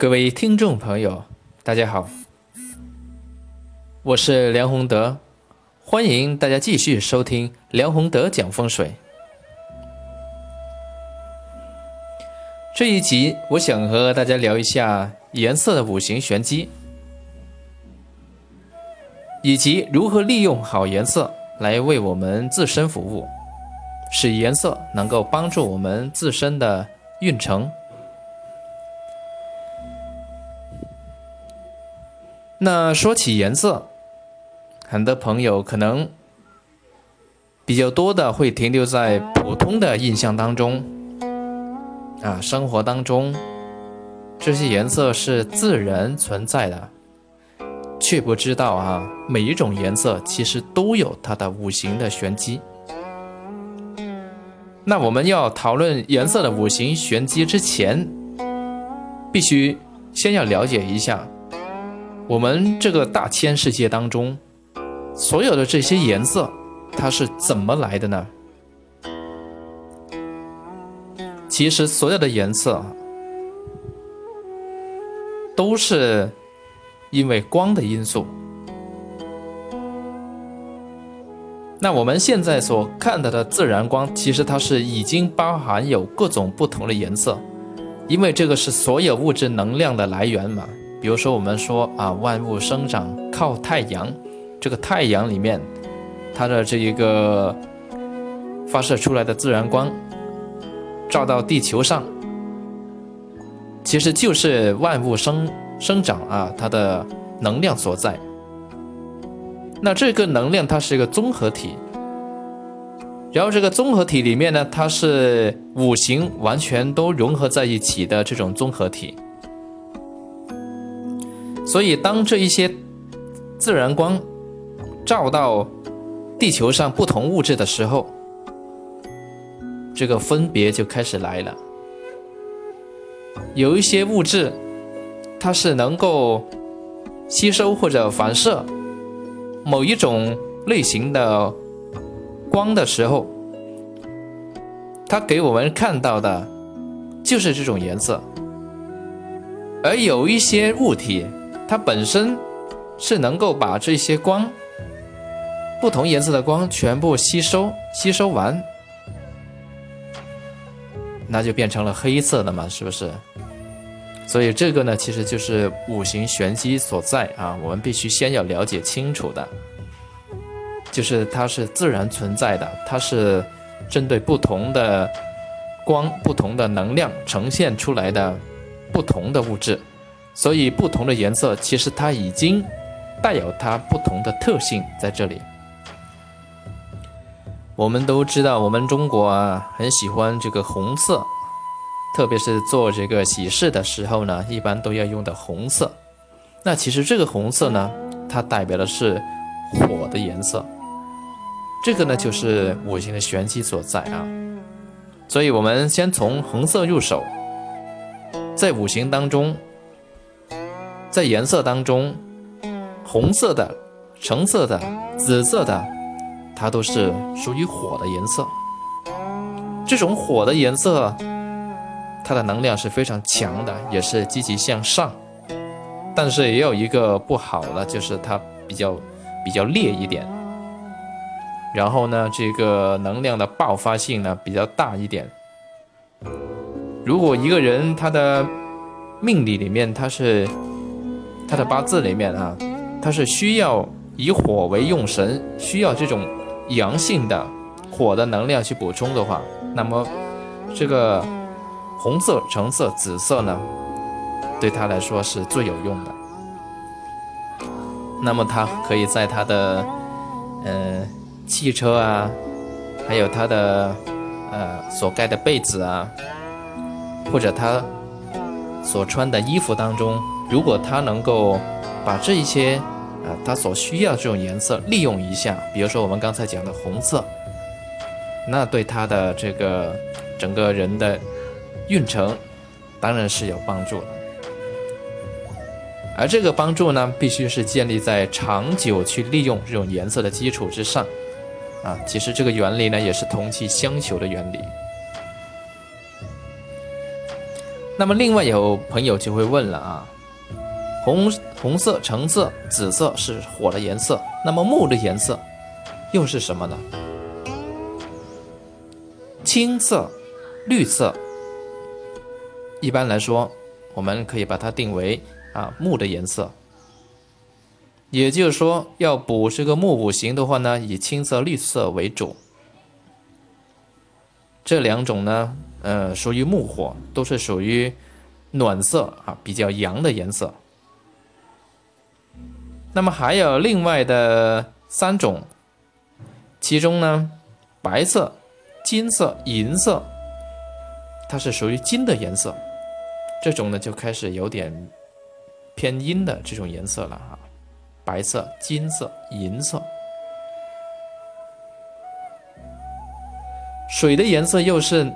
各位听众朋友，大家好，我是梁宏德，欢迎大家继续收听梁宏德讲风水。这一集我想和大家聊一下颜色的五行玄机，以及如何利用好颜色来为我们自身服务，使颜色能够帮助我们自身的运程。那说起颜色，很多朋友可能比较多的会停留在普通的印象当中，啊，生活当中这些颜色是自然存在的，却不知道啊，每一种颜色其实都有它的五行的玄机。那我们要讨论颜色的五行玄机之前，必须先要了解一下。我们这个大千世界当中，所有的这些颜色，它是怎么来的呢？其实所有的颜色都是因为光的因素。那我们现在所看到的自然光，其实它是已经包含有各种不同的颜色，因为这个是所有物质能量的来源嘛。比如说，我们说啊，万物生长靠太阳，这个太阳里面，它的这一个发射出来的自然光，照到地球上，其实就是万物生生长啊，它的能量所在。那这个能量它是一个综合体，然后这个综合体里面呢，它是五行完全都融合在一起的这种综合体。所以，当这一些自然光照到地球上不同物质的时候，这个分别就开始来了。有一些物质，它是能够吸收或者反射某一种类型的光的时候，它给我们看到的就是这种颜色，而有一些物体。它本身是能够把这些光，不同颜色的光全部吸收，吸收完，那就变成了黑色的嘛，是不是？所以这个呢，其实就是五行玄机所在啊，我们必须先要了解清楚的，就是它是自然存在的，它是针对不同的光、不同的能量呈现出来的不同的物质。所以，不同的颜色其实它已经带有它不同的特性在这里。我们都知道，我们中国啊很喜欢这个红色，特别是做这个喜事的时候呢，一般都要用的红色。那其实这个红色呢，它代表的是火的颜色。这个呢，就是五行的玄机所在啊。所以我们先从红色入手，在五行当中。在颜色当中，红色的、橙色的、紫色的，它都是属于火的颜色。这种火的颜色，它的能量是非常强的，也是积极向上。但是也有一个不好的，就是它比较比较烈一点。然后呢，这个能量的爆发性呢比较大一点。如果一个人他的命理里面他是。他的八字里面啊，他是需要以火为用神，需要这种阳性的火的能量去补充的话，那么这个红色、橙色、紫色呢，对他来说是最有用的。那么他可以在他的嗯汽车啊，还有他的呃所盖的被子啊，或者他所穿的衣服当中。如果他能够把这一些啊，他所需要这种颜色利用一下，比如说我们刚才讲的红色，那对他的这个整个人的运程当然是有帮助的。而这个帮助呢，必须是建立在长久去利用这种颜色的基础之上啊。其实这个原理呢，也是同气相求的原理。那么另外有朋友就会问了啊，红红色、橙色、紫色是火的颜色，那么木的颜色又是什么呢？青色、绿色，一般来说，我们可以把它定为啊木的颜色。也就是说，要补这个木五行的话呢，以青色、绿色为主。这两种呢，呃，属于木火，都是属于暖色啊，比较阳的颜色。那么还有另外的三种，其中呢，白色、金色、银色，它是属于金的颜色，这种呢就开始有点偏阴的这种颜色了哈。白色、金色、银色。水的颜色又是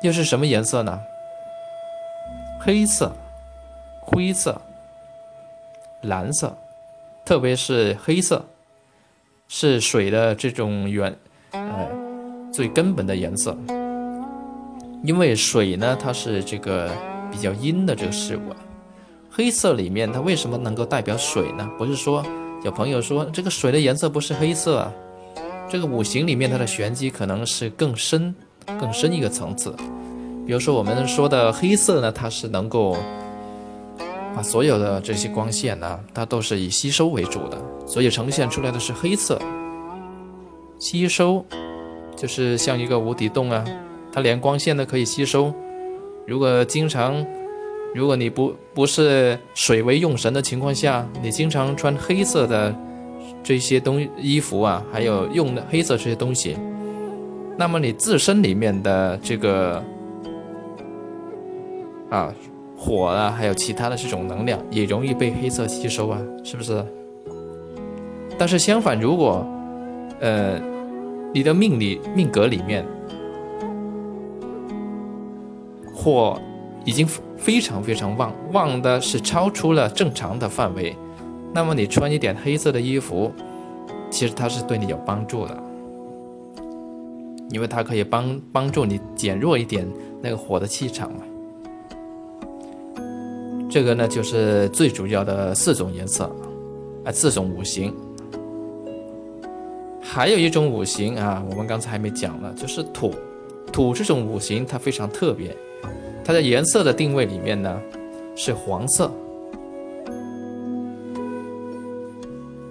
又是什么颜色呢？黑色、灰色、蓝色，特别是黑色，是水的这种原呃最根本的颜色。因为水呢，它是这个比较阴的这个事物。黑色里面它为什么能够代表水呢？不是说有朋友说这个水的颜色不是黑色啊？这个五行里面它的玄机可能是更深、更深一个层次。比如说我们说的黑色呢，它是能够把所有的这些光线呢，它都是以吸收为主的，所以呈现出来的是黑色。吸收就是像一个无底洞啊，它连光线都可以吸收。如果经常，如果你不不是水为用神的情况下，你经常穿黑色的。这些东衣服啊，还有用的黑色这些东西，那么你自身里面的这个啊火啊，还有其他的这种能量，也容易被黑色吸收啊，是不是？但是相反，如果呃你的命里命格里面火已经非常非常旺，旺的是超出了正常的范围。那么你穿一点黑色的衣服，其实它是对你有帮助的，因为它可以帮帮助你减弱一点那个火的气场嘛。这个呢就是最主要的四种颜色，啊，四种五行。还有一种五行啊，我们刚才还没讲呢，就是土。土这种五行它非常特别，它的颜色的定位里面呢是黄色。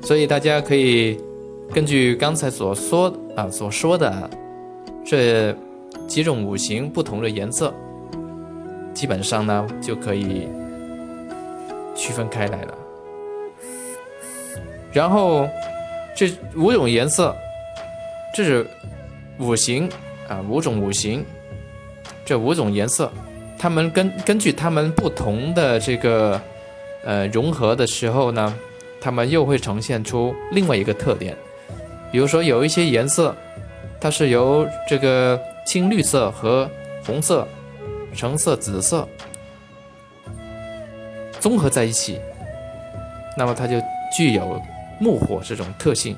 所以大家可以根据刚才所说啊所说的这几种五行不同的颜色，基本上呢就可以区分开来了。然后这五种颜色，这是五行啊五种五行，这五种颜色，它们根根据它们不同的这个呃融合的时候呢。它们又会呈现出另外一个特点，比如说有一些颜色，它是由这个青绿色和红色、橙色、紫色综合在一起，那么它就具有木火这种特性。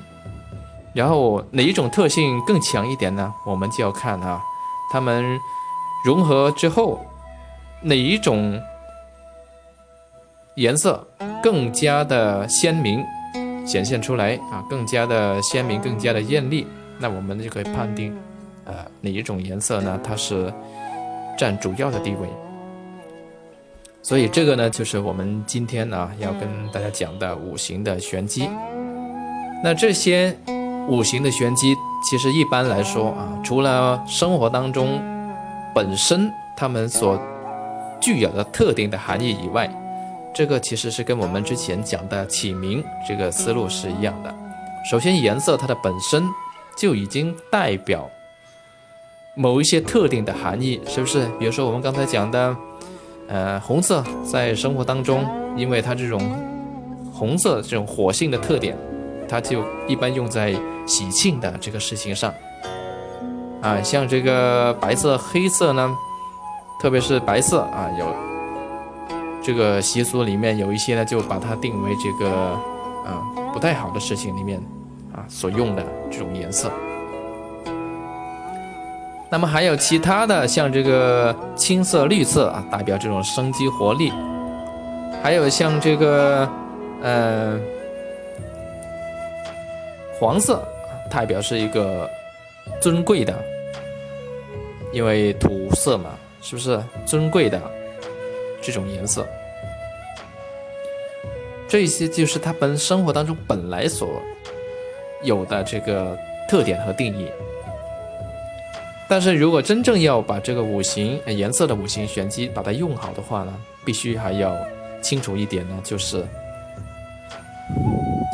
然后哪一种特性更强一点呢？我们就要看啊，它们融合之后哪一种。颜色更加的鲜明，显现出来啊，更加的鲜明，更加的艳丽。那我们就可以判定，呃，哪一种颜色呢？它是占主要的地位。所以这个呢，就是我们今天呢要跟大家讲的五行的玄机。那这些五行的玄机，其实一般来说啊，除了生活当中本身它们所具有的特定的含义以外，这个其实是跟我们之前讲的起名这个思路是一样的。首先，颜色它的本身就已经代表某一些特定的含义，是不是？比如说我们刚才讲的，呃，红色在生活当中，因为它这种红色这种火性的特点，它就一般用在喜庆的这个事情上。啊，像这个白色、黑色呢，特别是白色啊，有。这个习俗里面有一些呢，就把它定为这个，啊，不太好的事情里面，啊，所用的这种颜色。那么还有其他的，像这个青色、绿色啊，代表这种生机活力；还有像这个，呃，黄色，代表是一个尊贵的，因为土色嘛，是不是尊贵的这种颜色？这些就是他们生活当中本来所有的这个特点和定义。但是如果真正要把这个五行颜色的五行玄机把它用好的话呢，必须还要清楚一点呢，就是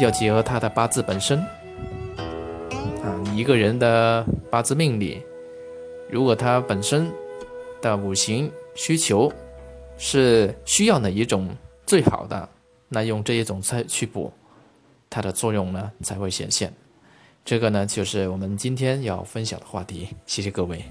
要结合他的八字本身啊，一个人的八字命理，如果他本身的五行需求是需要哪一种最好的，那用这一种菜去补，它的作用呢才会显现。这个呢，就是我们今天要分享的话题。谢谢各位。